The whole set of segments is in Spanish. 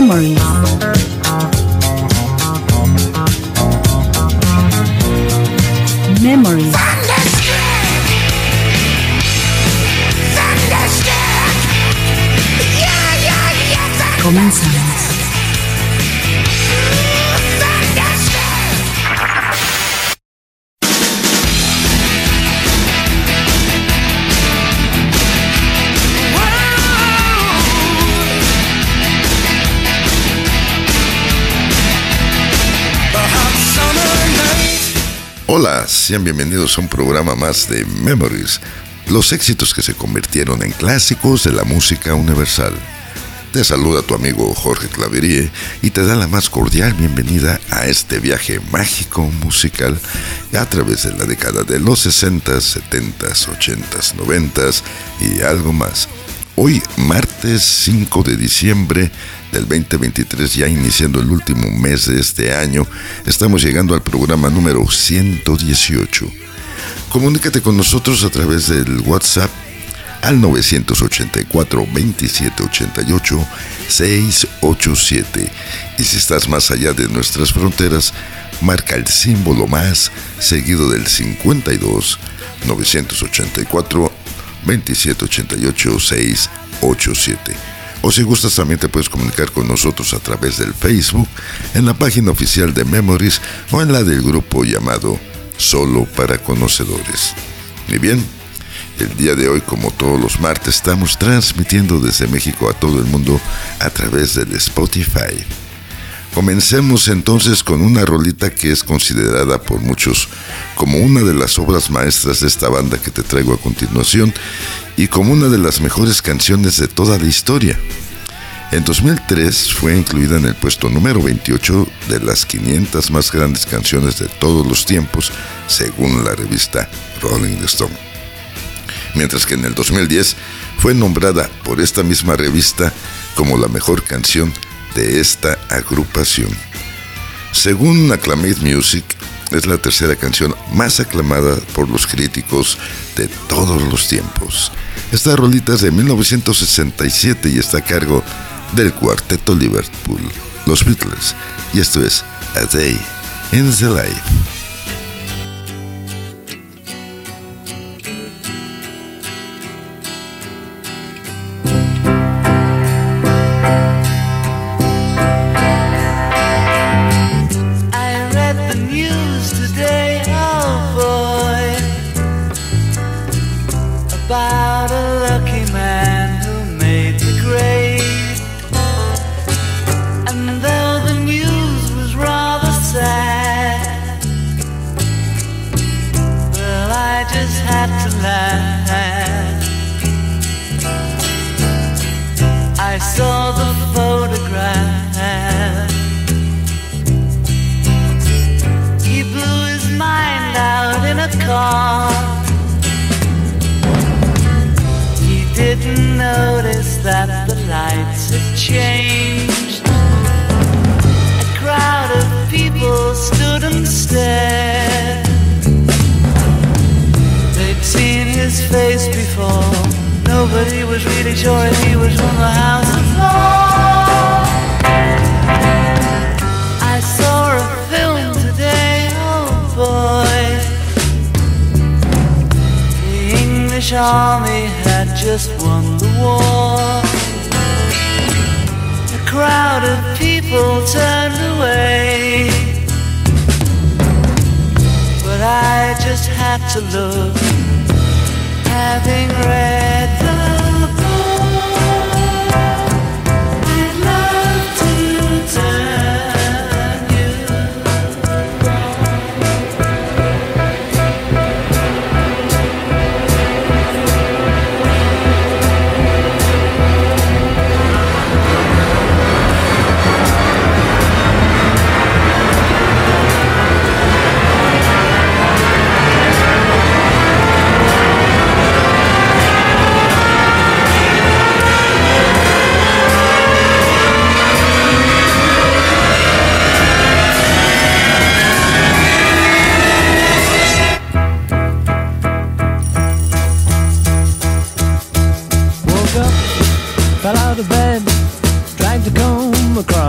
Memories. Sean bienvenidos a un programa más de Memories, los éxitos que se convirtieron en clásicos de la música universal. Te saluda tu amigo Jorge Claverie y te da la más cordial bienvenida a este viaje mágico musical a través de la década de los 60s, 70s, 80s, 90s y algo más. Hoy, martes 5 de diciembre del 2023, ya iniciando el último mes de este año, estamos llegando al programa número 118. Comunícate con nosotros a través del WhatsApp al 984 2788 687 y si estás más allá de nuestras fronteras, marca el símbolo más seguido del 52 984 2788 687. O si gustas también te puedes comunicar con nosotros a través del Facebook, en la página oficial de Memories o en la del grupo llamado Solo para Conocedores. Y bien, el día de hoy, como todos los martes, estamos transmitiendo desde México a todo el mundo a través del Spotify. Comencemos entonces con una rolita que es considerada por muchos como una de las obras maestras de esta banda que te traigo a continuación y como una de las mejores canciones de toda la historia. En 2003 fue incluida en el puesto número 28 de las 500 más grandes canciones de todos los tiempos, según la revista Rolling Stone. Mientras que en el 2010 fue nombrada por esta misma revista como la mejor canción de esta agrupación. Según Acclamate Music, es la tercera canción más aclamada por los críticos de todos los tiempos. Esta rolita es de 1967 y está a cargo del cuarteto Liverpool, los Beatles, y esto es A Day in the Life. Changed. A crowd of people stood and stared. They'd seen his face before. Nobody was really sure if he was from the House of Lords. I saw a film today, oh boy. The English army had just won the war. Crowd of people turned away. But I just had to look, having read the book. I'd love to turn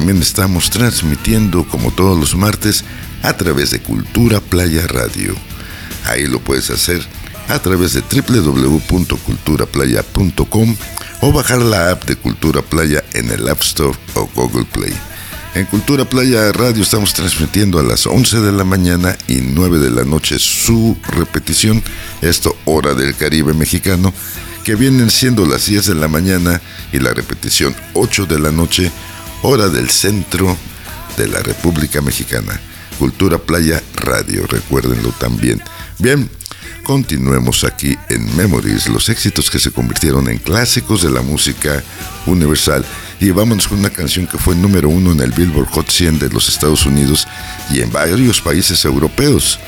También estamos transmitiendo como todos los martes a través de Cultura Playa Radio. Ahí lo puedes hacer a través de www.culturaplaya.com o bajar la app de Cultura Playa en el App Store o Google Play. En Cultura Playa Radio estamos transmitiendo a las 11 de la mañana y 9 de la noche su repetición, esto hora del Caribe mexicano, que vienen siendo las 10 de la mañana y la repetición 8 de la noche, hora del centro de la República Mexicana. Cultura Playa Radio, recuérdenlo también. Bien, continuemos aquí en Memories, los éxitos que se convirtieron en clásicos de la música universal. Y vámonos con una canción que fue número uno en el Billboard Hot 100 de los Estados Unidos y en varios países europeos.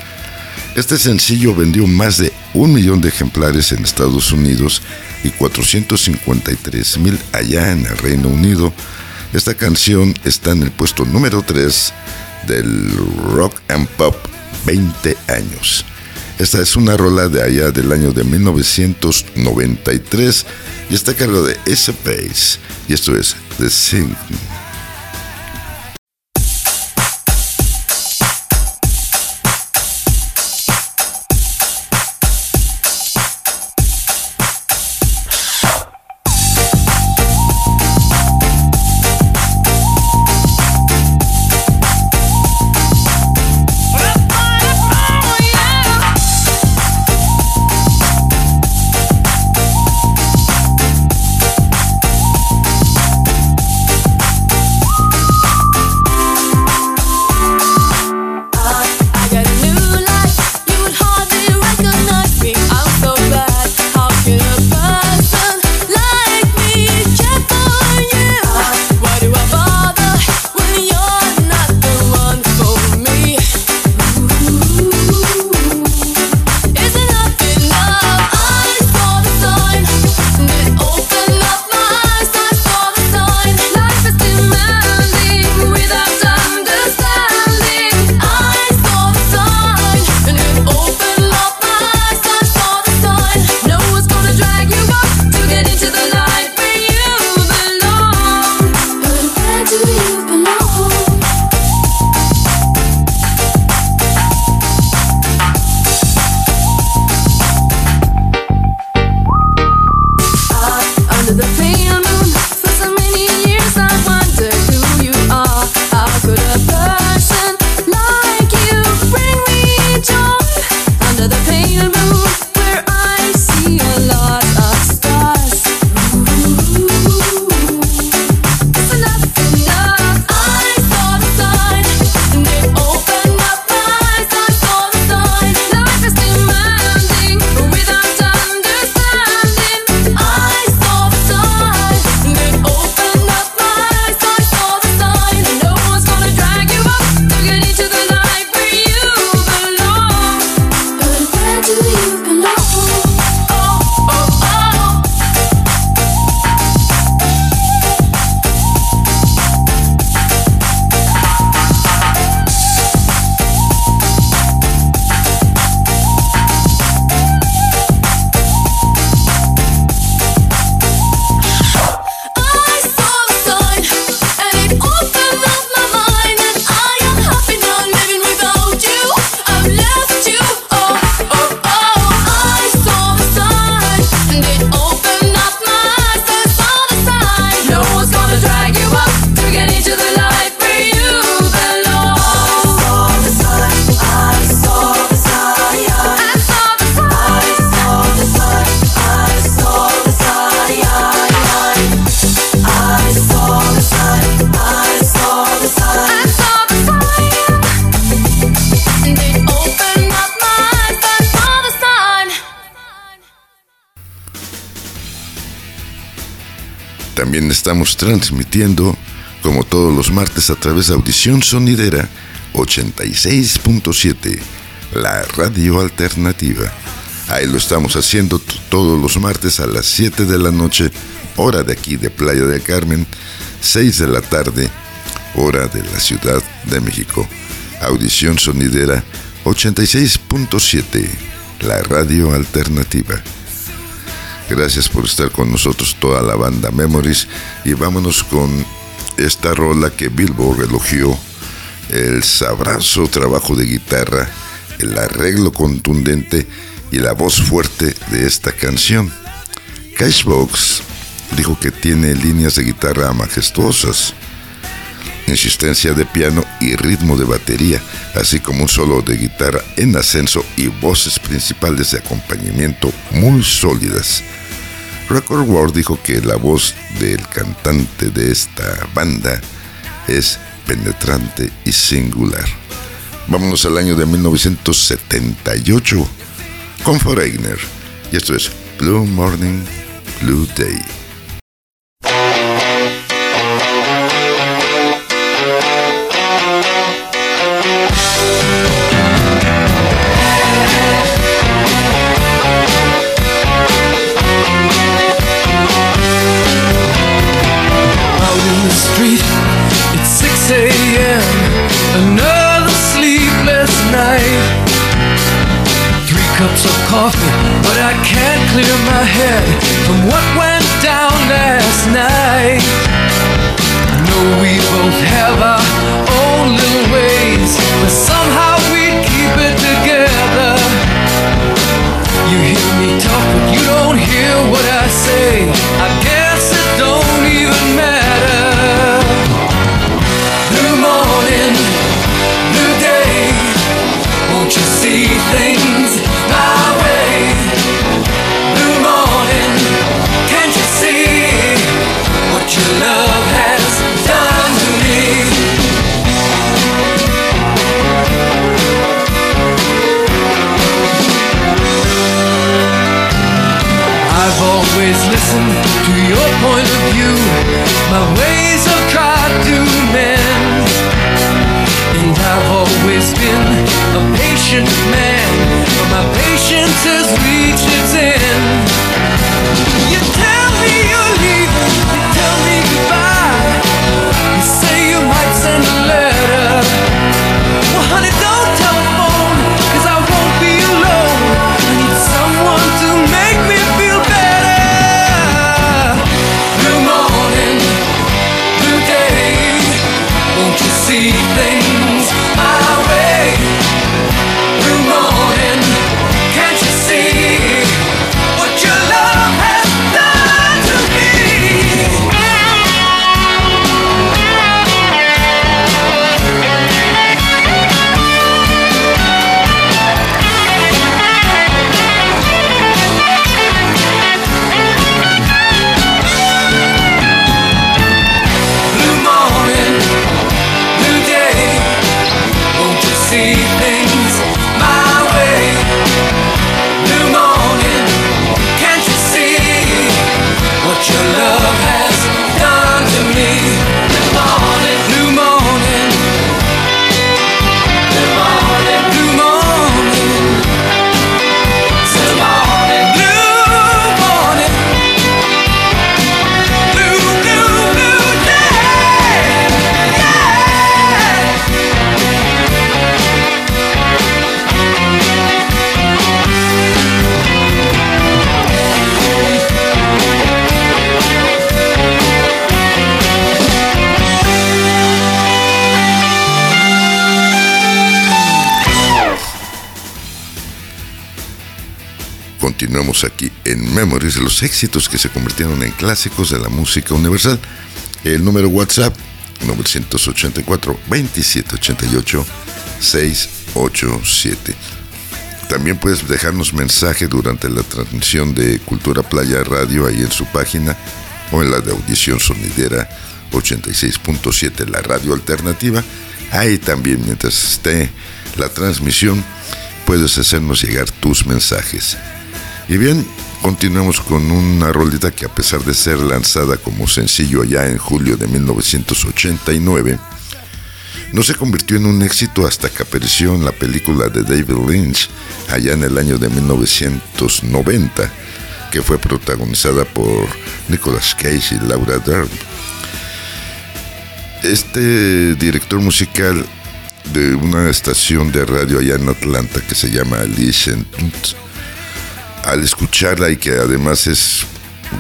Este sencillo vendió más de un millón de ejemplares en Estados Unidos y 453 mil allá en el Reino Unido. Esta canción está en el puesto número 3 del Rock and Pop 20 años. Esta es una rola de allá del año de 1993 y está a cargo de S. Pace. Y esto es The Sing. Estamos transmitiendo como todos los martes a través de Audición Sonidera 86.7, la radio alternativa. Ahí lo estamos haciendo todos los martes a las 7 de la noche, hora de aquí de Playa del Carmen, 6 de la tarde, hora de la Ciudad de México. Audición Sonidera 86.7, la radio alternativa. Gracias por estar con nosotros toda la banda Memories y vámonos con esta rola que Billboard elogió, el sabroso trabajo de guitarra, el arreglo contundente y la voz fuerte de esta canción. Cashbox dijo que tiene líneas de guitarra majestuosas, insistencia de piano y ritmo de batería, así como un solo de guitarra en ascenso y voces principales de acompañamiento muy sólidas. Record World dijo que la voz del cantante de esta banda es penetrante y singular. Vámonos al año de 1978 con Foreigner. Y esto es Blue Morning, Blue Day. Coffee, but I can't clear my head from what went down last night. I know we both have our own little ways, but somehow listened to your point of view. My ways have tried to mend. And I've always been a patient man, but my patience has reached its Éxitos que se convirtieron en clásicos de la música universal. El número WhatsApp 984 2788 687. También puedes dejarnos mensaje durante la transmisión de Cultura Playa Radio ahí en su página o en la de Audición Sonidera 86.7, la radio alternativa. Ahí también, mientras esté la transmisión, puedes hacernos llegar tus mensajes. Y bien, continuamos con una rolita que a pesar de ser lanzada como sencillo allá en julio de 1989, no se convirtió en un éxito hasta que apareció en la película de David Lynch allá en el año de 1990, que fue protagonizada por Nicolas Cage y Laura Dern. Este director musical de una estación de radio allá en Atlanta que se llama Alice al escucharla y que además es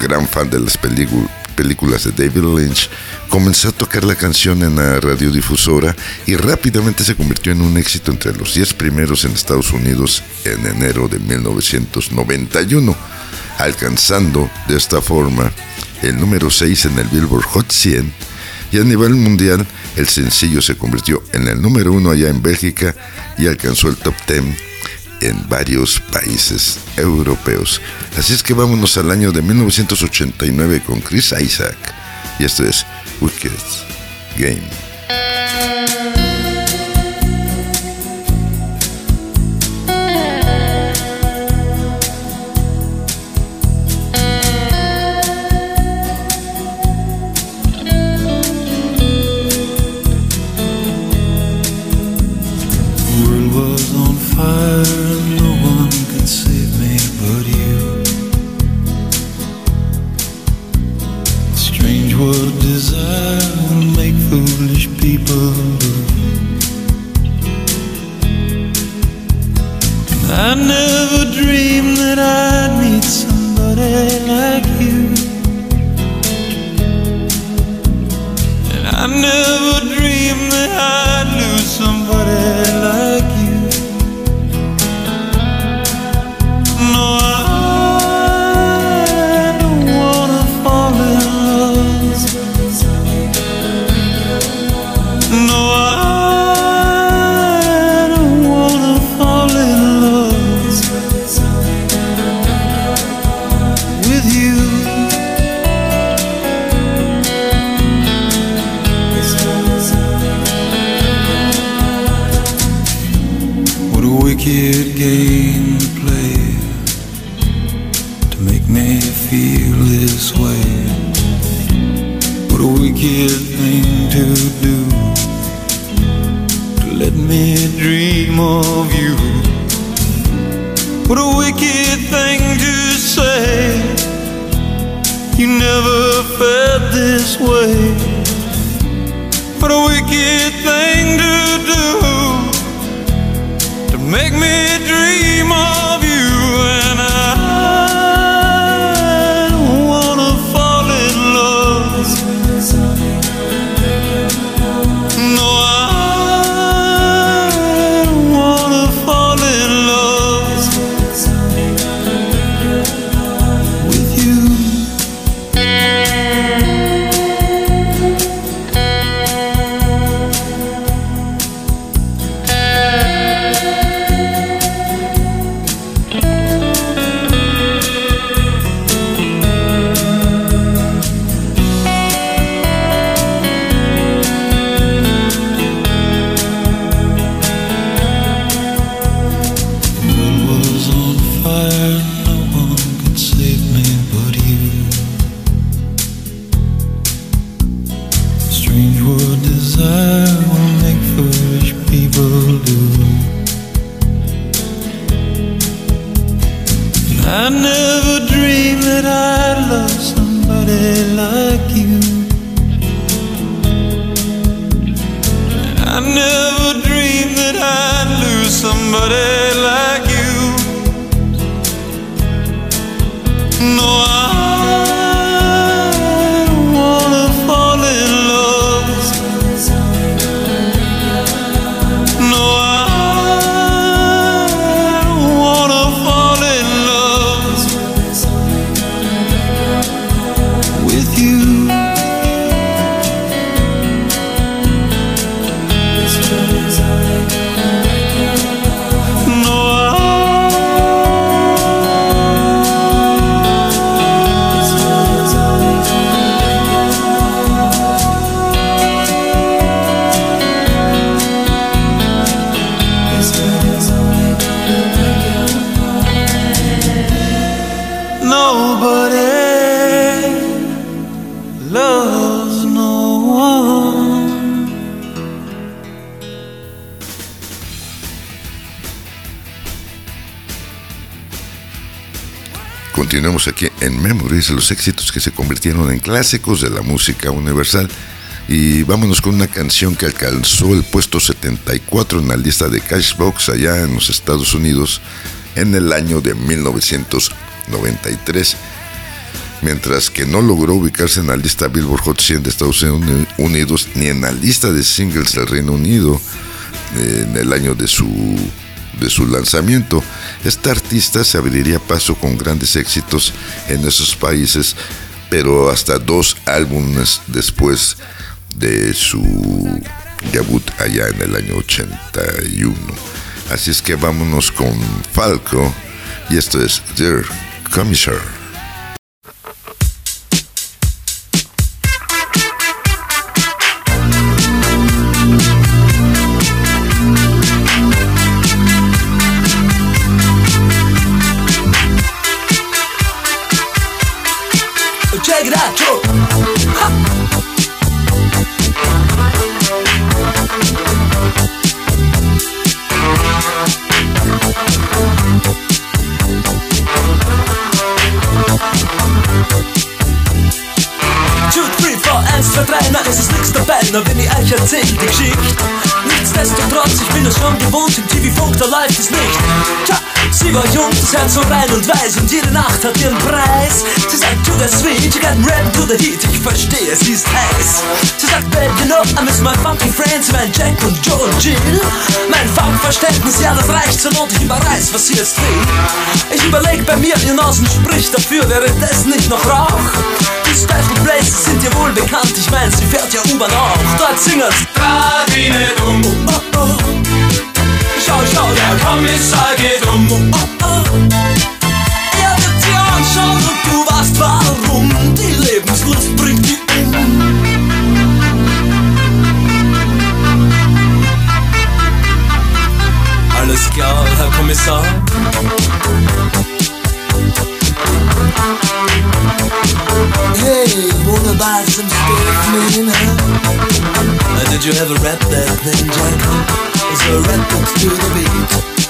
gran fan de las películas de David Lynch, comenzó a tocar la canción en la radiodifusora y rápidamente se convirtió en un éxito entre los 10 primeros en Estados Unidos en enero de 1991, alcanzando de esta forma el número 6 en el Billboard Hot 100 y a nivel mundial el sencillo se convirtió en el número 1 allá en Bélgica y alcanzó el top 10 en varios países europeos. Así es que vámonos al año de 1989 con Chris Isaac. Y esto es Wicked Game. Continuamos aquí en Memories, los éxitos que se convirtieron en clásicos de la música universal. Y vámonos con una canción que alcanzó el puesto 74 en la lista de Cashbox allá en los Estados Unidos en el año de 1993. Mientras que no logró ubicarse en la lista Billboard Hot 100 de Estados Unidos ni en la lista de singles del Reino Unido eh, en el año de su de su lanzamiento. Esta artista se abriría paso con grandes éxitos en esos países, pero hasta dos álbumes después de su debut allá en el año 81. Así es que vámonos con Falco y esto es Dear Commissioner. Sie war jung, das Herz so rein und weiß. Und jede Nacht hat ihren Preis. Sie sagt, to the sweet, you got rap to the heat. Ich verstehe, sie ist heiß. Sie sagt, babe, you know, I miss my funky friends. Mein Jack und Joe und Jill. Mein Funkverständnis, ja, das reicht zur Not. Ich überreiß, was sie jetzt will. Ich überleg bei mir, ihr Nasen spricht dafür Wäre das nicht noch Rauch? Die Special Places sind dir wohl bekannt. Ich mein, sie fährt ja U-Bahn auch. Dort singen's. Dreh dich nicht um. Oh, oh, oh. Schau, schau, Der Kommissar geht um. Oh, oh. Er wird dir anschauen und du weißt warum. Die Lebenslust bringt die um. Alles klar, Herr Kommissar Hey, wanna buy some stuff, man, huh? Uh, did you ever rap that thing, Jack? A rap to the beat?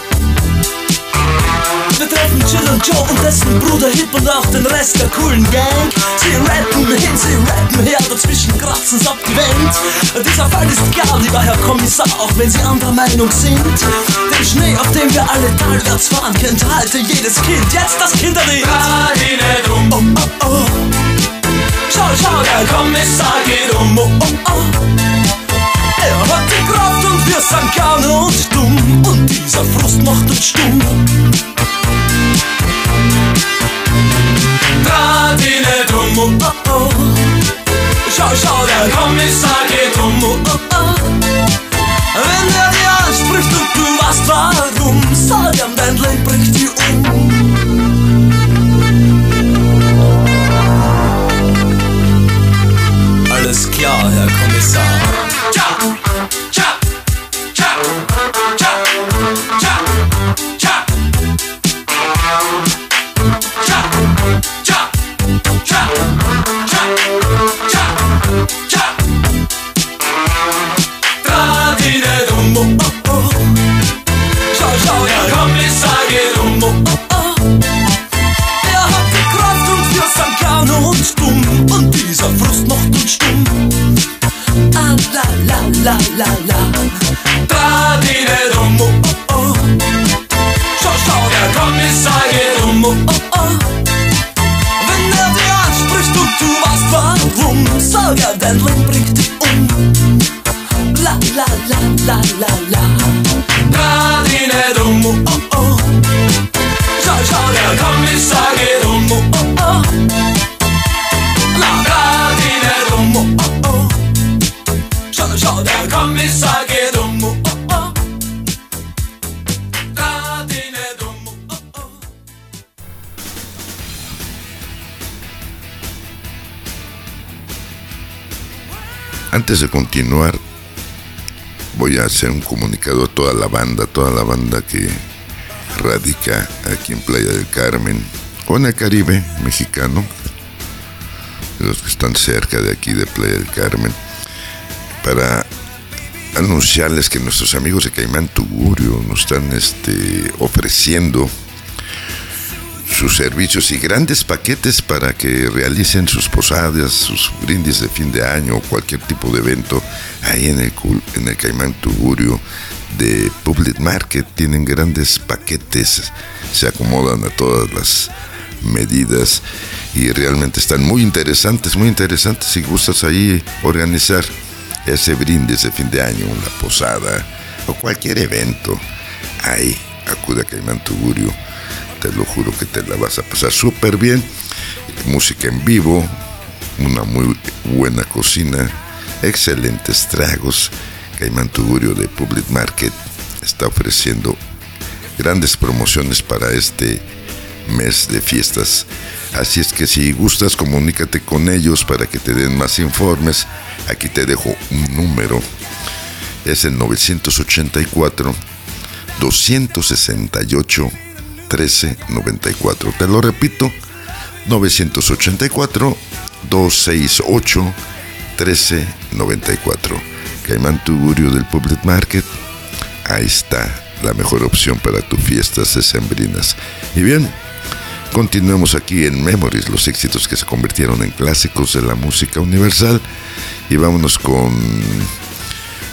Wir treffen Jill und Joe und dessen Bruder Hip und auch den Rest der coolen Gang. Sie rappen hin, sie rappen her, dazwischen kratzen's ab die Wand. Dieser Fall ist gar, lieber Herr Kommissar, auch wenn Sie anderer Meinung sind. Den Schnee, auf dem wir alle talwärts fahren, kennt halte jedes Kind. Jetzt das Kinderlied. Nicht um Oh, oh, oh. Schau, schau, Der Kommissar geht um oh, oh, oh. Er hat die Kraft und wir sind gerne und dumm. Und dieser Frust macht uns stumm. Nicht um Oh, oh, oh. Schau, schau, Der Kommissar geht um oh, oh. Wenn er dir anspricht und du weißt warum, sag ihm, dein Leben bringt dich um. Ja, Herr Kommissar. Ja! Antes de continuar, voy a hacer un comunicado a toda la banda, toda la banda que radica aquí en Playa del Carmen o en el Caribe mexicano, los que están cerca de aquí de Playa del Carmen, para anunciarles que nuestros amigos de Caimán Tugurio nos están este, ofreciendo sus servicios y grandes paquetes para que realicen sus posadas, sus brindis de fin de año o cualquier tipo de evento ahí en el, en el Caimán Tugurio de Public Market. Tienen grandes paquetes, se acomodan a todas las medidas y realmente están muy interesantes, muy interesantes. Si gustas ahí organizar ese brindis de fin de año, una posada o cualquier evento, ahí acude a Caimán Tugurio. Te lo juro que te la vas a pasar súper bien. Música en vivo, una muy buena cocina, excelentes tragos. Caimán Tugurio de Public Market está ofreciendo grandes promociones para este mes de fiestas. Así es que si gustas, comunícate con ellos para que te den más informes. Aquí te dejo un número. Es el 984 268 1394. Te lo repito, 984 268 1394. Caimán Tugurio del Public Market. Ahí está la mejor opción para tus fiestas decembrinas. Y bien, continuemos aquí en Memories, los éxitos que se convirtieron en clásicos de la música universal. Y vámonos con,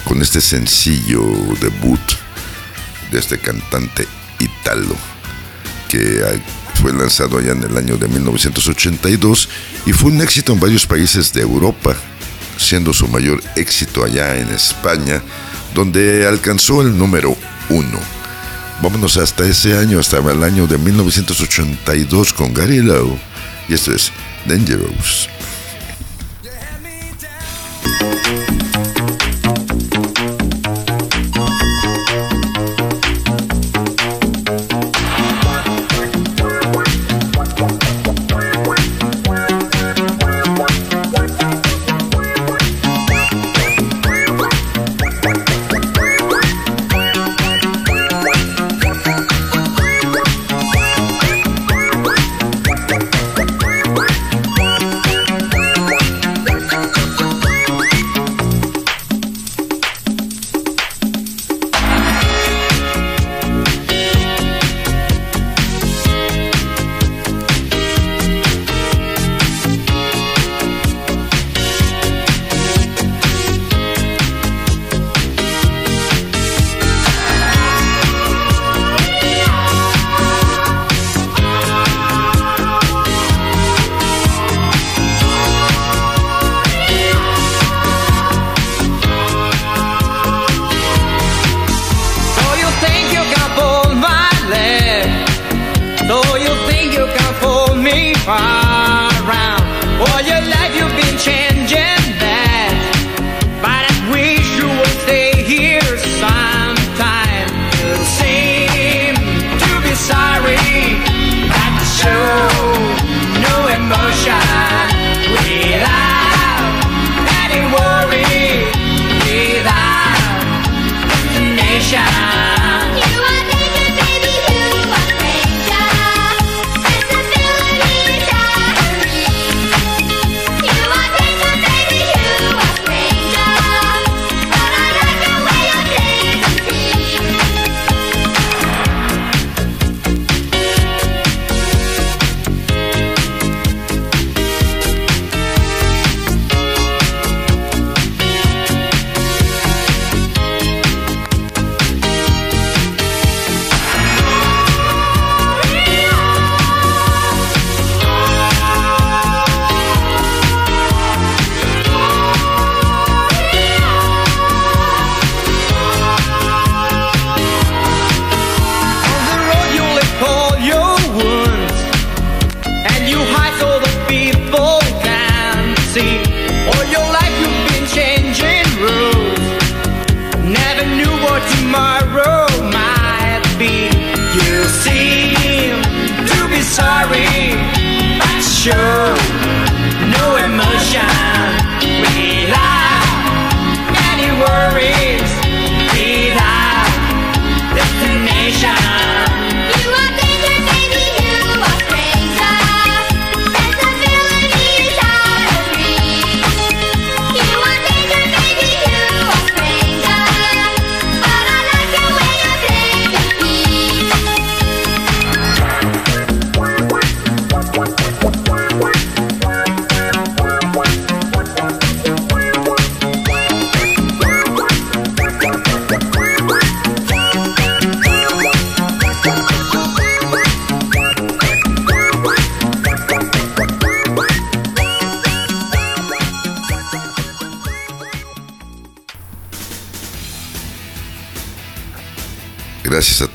con este sencillo debut de este cantante italo que fue lanzado allá en el año de 1982 y fue un éxito en varios países de Europa, siendo su mayor éxito allá en España, donde alcanzó el número uno. Vámonos hasta ese año, hasta el año de 1982 con Gary Lowe, y esto es Dangerous.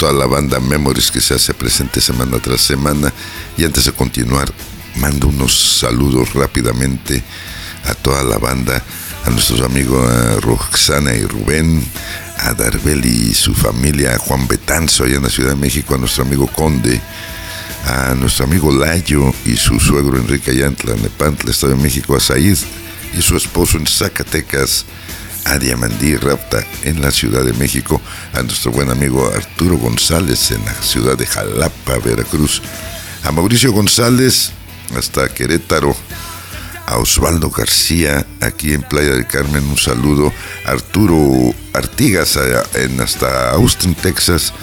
Toda la banda Memories que se hace presente semana tras semana. Y antes de continuar, mando unos saludos rápidamente a toda la banda, a nuestros amigos Roxana y Rubén, a Darbeli y su familia, a Juan Betanzo allá en la Ciudad de México, a nuestro amigo Conde, a nuestro amigo Layo y su suegro Enrique Ayantla Nepantla, Estado de México, a Said y su esposo en Zacatecas, a Diamandí Rapta en la Ciudad de México, a nuestro buen amigo Arturo González en la ciudad de Jalapa, Veracruz, a Mauricio González hasta Querétaro, a Osvaldo García aquí en Playa del Carmen, un saludo, a Arturo Artigas en hasta Austin, Texas,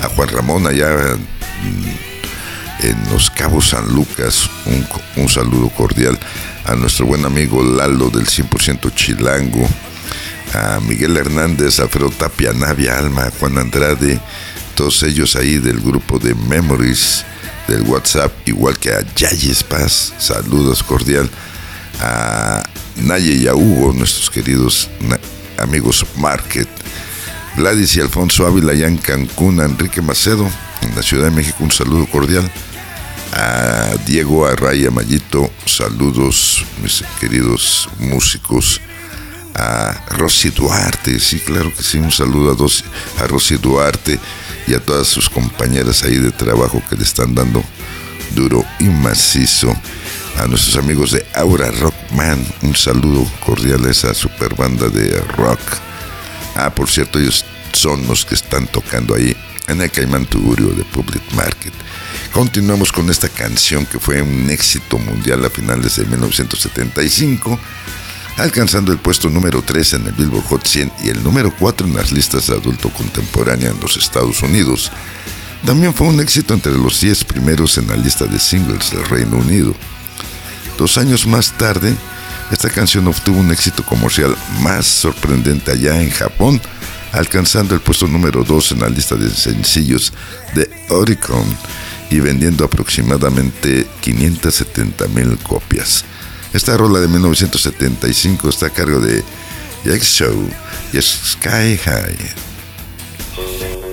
a Juan Ramón allá mm, en Los Cabos San Lucas, un, un saludo cordial a nuestro buen amigo Lalo del 100% Chilango, a Miguel Hernández, Alfredo Tapia, Navia Alma, Juan Andrade, todos ellos ahí del grupo de Memories del WhatsApp, igual que a Yayes Paz, saludos cordial, a Naye y a Hugo, nuestros queridos amigos Market, Gladys y Alfonso Ávila allá en Cancún, a Enrique Macedo, en la Ciudad de México, un saludo cordial, a Diego Arraya Mayito, saludos mis queridos músicos, a Rosy Duarte, sí, claro que sí, un saludo a, Dos- a Rosy Duarte y a todas sus compañeras ahí de trabajo que le están dando duro y macizo. A nuestros amigos de Aura Rockman, un saludo cordial a esa super banda de rock. Ah, por cierto, ellos son los que están tocando ahí en el Caimán Tugurio de Public Market. Continuamos con esta canción que fue un éxito mundial a finales de 1975 alcanzando el puesto número 3 en el Billboard Hot 100 y el número 4 en las listas de adulto contemporánea en los Estados Unidos. También fue un éxito entre los 10 primeros en la lista de singles del Reino Unido. Dos años más tarde, esta canción obtuvo un éxito comercial más sorprendente allá en Japón, alcanzando el puesto número 2 en la lista de sencillos de Oricon y vendiendo aproximadamente 570 mil copias. Esta rola de 1975 está a cargo de Jack Show y Sky High.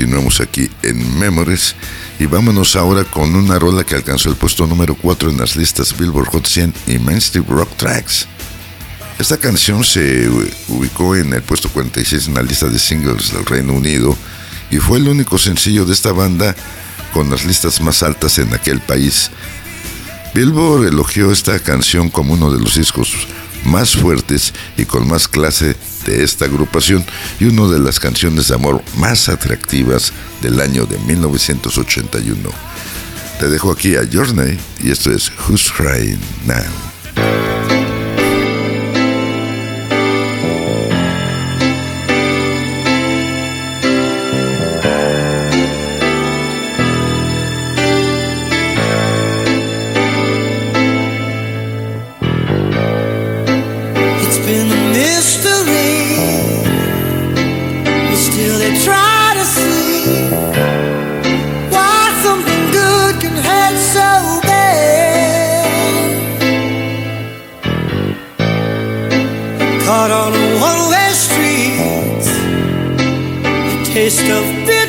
Continuamos aquí en Memories y vámonos ahora con una rola que alcanzó el puesto número 4 en las listas Billboard Hot 100 y Mainstream Rock Tracks. Esta canción se ubicó en el puesto 46 en la lista de singles del Reino Unido y fue el único sencillo de esta banda con las listas más altas en aquel país. Billboard elogió esta canción como uno de los discos más fuertes y con más clase de esta agrupación y una de las canciones de amor más atractivas del año de 1981. Te dejo aquí a Journey y esto es Who's Crying Now. Of bittersweet.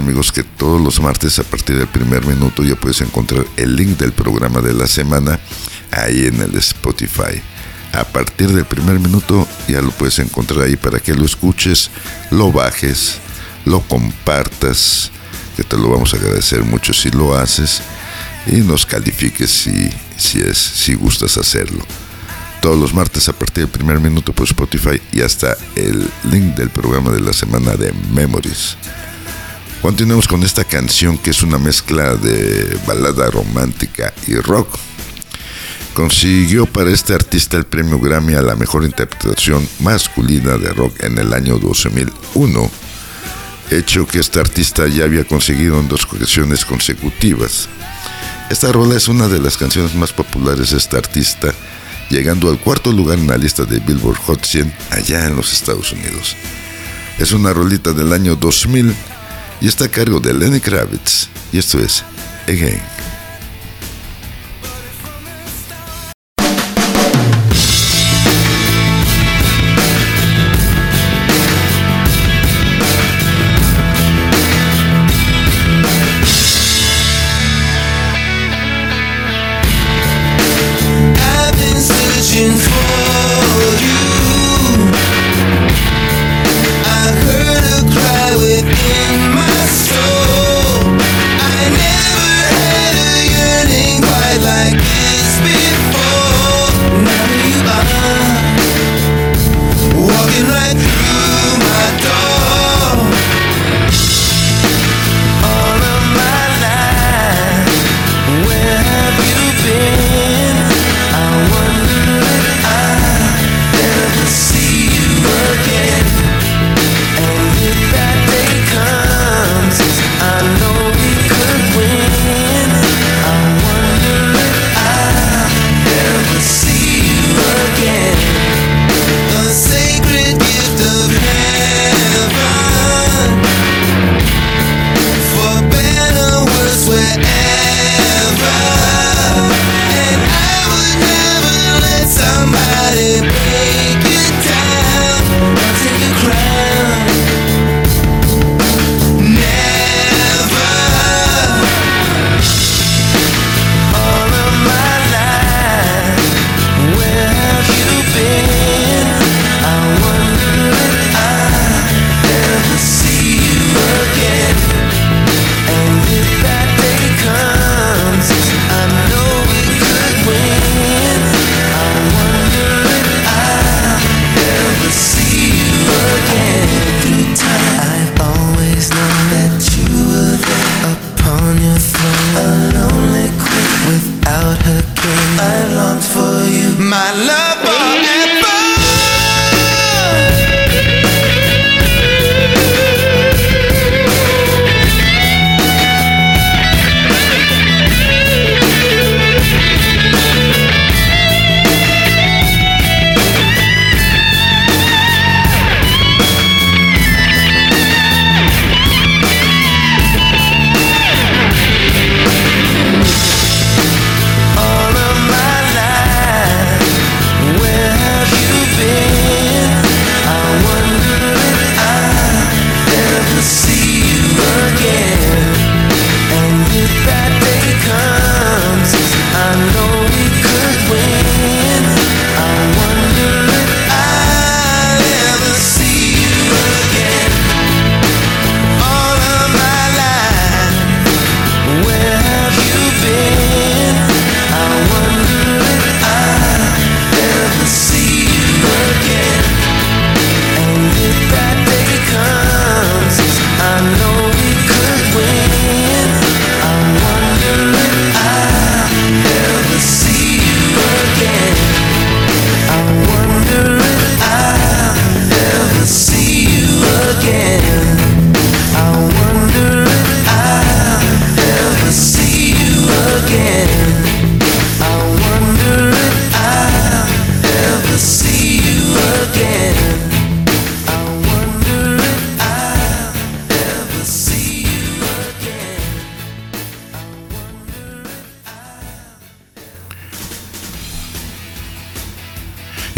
Amigos que todos los martes a partir del primer minuto ya puedes encontrar el link del programa de la semana ahí en el Spotify. A partir del primer minuto ya lo puedes encontrar ahí para que lo escuches, lo bajes, lo compartas, que te lo vamos a agradecer mucho si lo haces y nos califiques si, si, es, si gustas hacerlo. Todos los martes a partir del primer minuto por Spotify y hasta el link del programa de la semana de Memories. Continuemos con esta canción que es una mezcla de balada romántica y rock. Consiguió para este artista el premio Grammy a la mejor interpretación masculina de rock en el año 2001, hecho que este artista ya había conseguido en dos ocasiones consecutivas. Esta rola es una de las canciones más populares de este artista, llegando al cuarto lugar en la lista de Billboard Hot 100 allá en los Estados Unidos. Es una rolita del año 2000 y está a cargo de Lenny Kravitz, y esto es Again.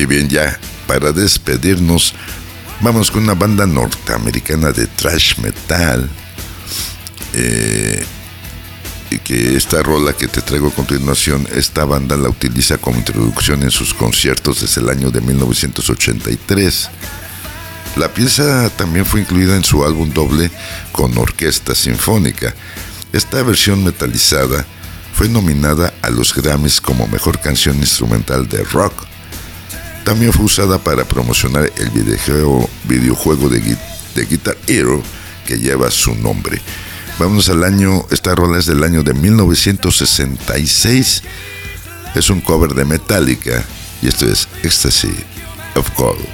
Y bien, ya para despedirnos, Vamos con una banda norteamericana de thrash metal. eh, y que esta rola que te traigo a continuación, esta banda la utiliza como introducción en sus conciertos desde el año de 1983. La pieza también fue incluida en su álbum doble con orquesta sinfónica. Esta versión metalizada fue nominada a los Grammys como mejor canción instrumental de rock. También fue usada para promocionar el videojuego, de Guitar Hero que lleva su nombre. Vamos al año, esta rola es del año de 1966. Es un cover de Metallica y esto es Ecstasy of Gold.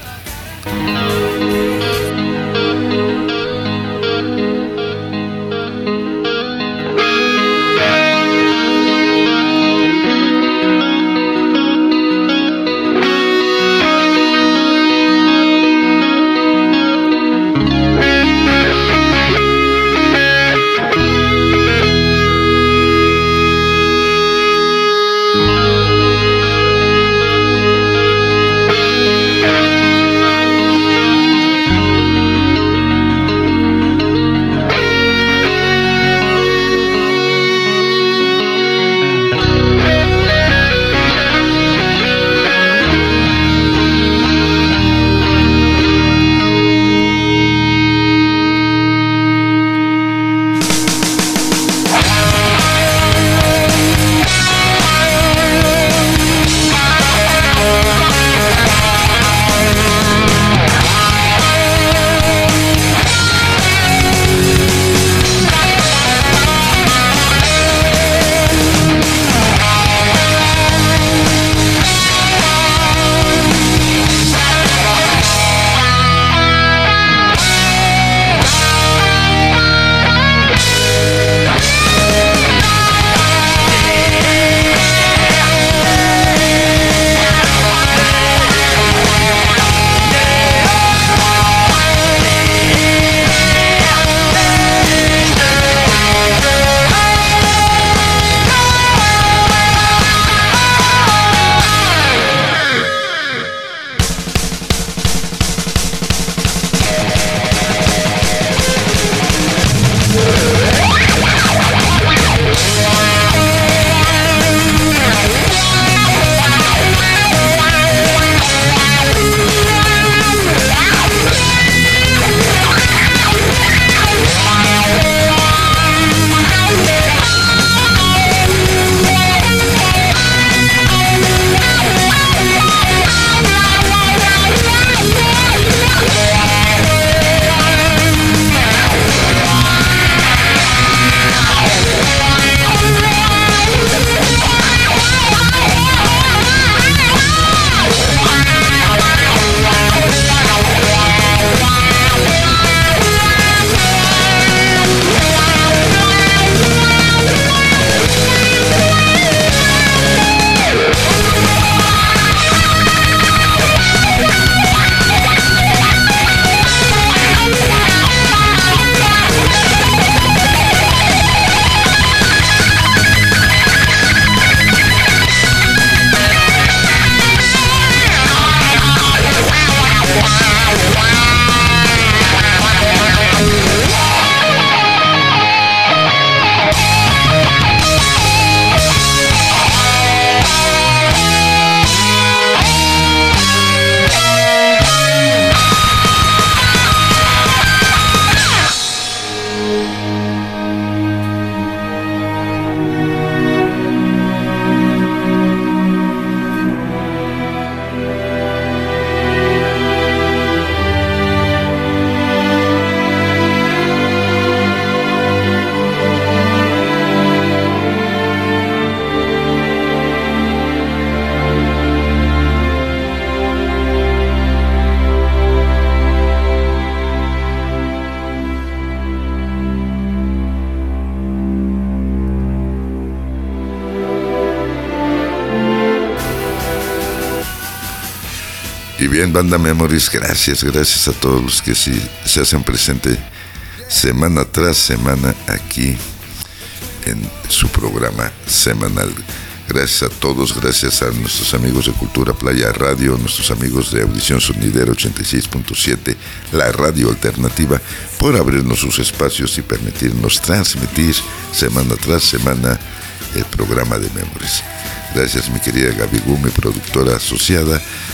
Banda Memories, gracias, gracias a todos los que sí se hacen presente semana tras semana aquí en su programa semanal. Gracias a todos, gracias a nuestros amigos de Cultura Playa Radio, nuestros amigos de Audición Sonidera 86.7, la radio alternativa, por abrirnos sus espacios y permitirnos transmitir semana tras semana el programa de Memories. Gracias mi querida Gaby Gu, mi productora asociada.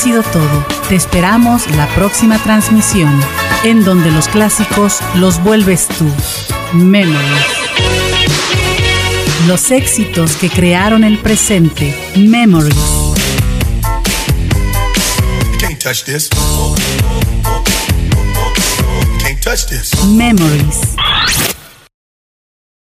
Sido todo. Te esperamos la próxima transmisión, en donde los clásicos los vuelves tú. Memories. Los éxitos que crearon el presente. Memories. You can't touch this. Can't touch this. Memories.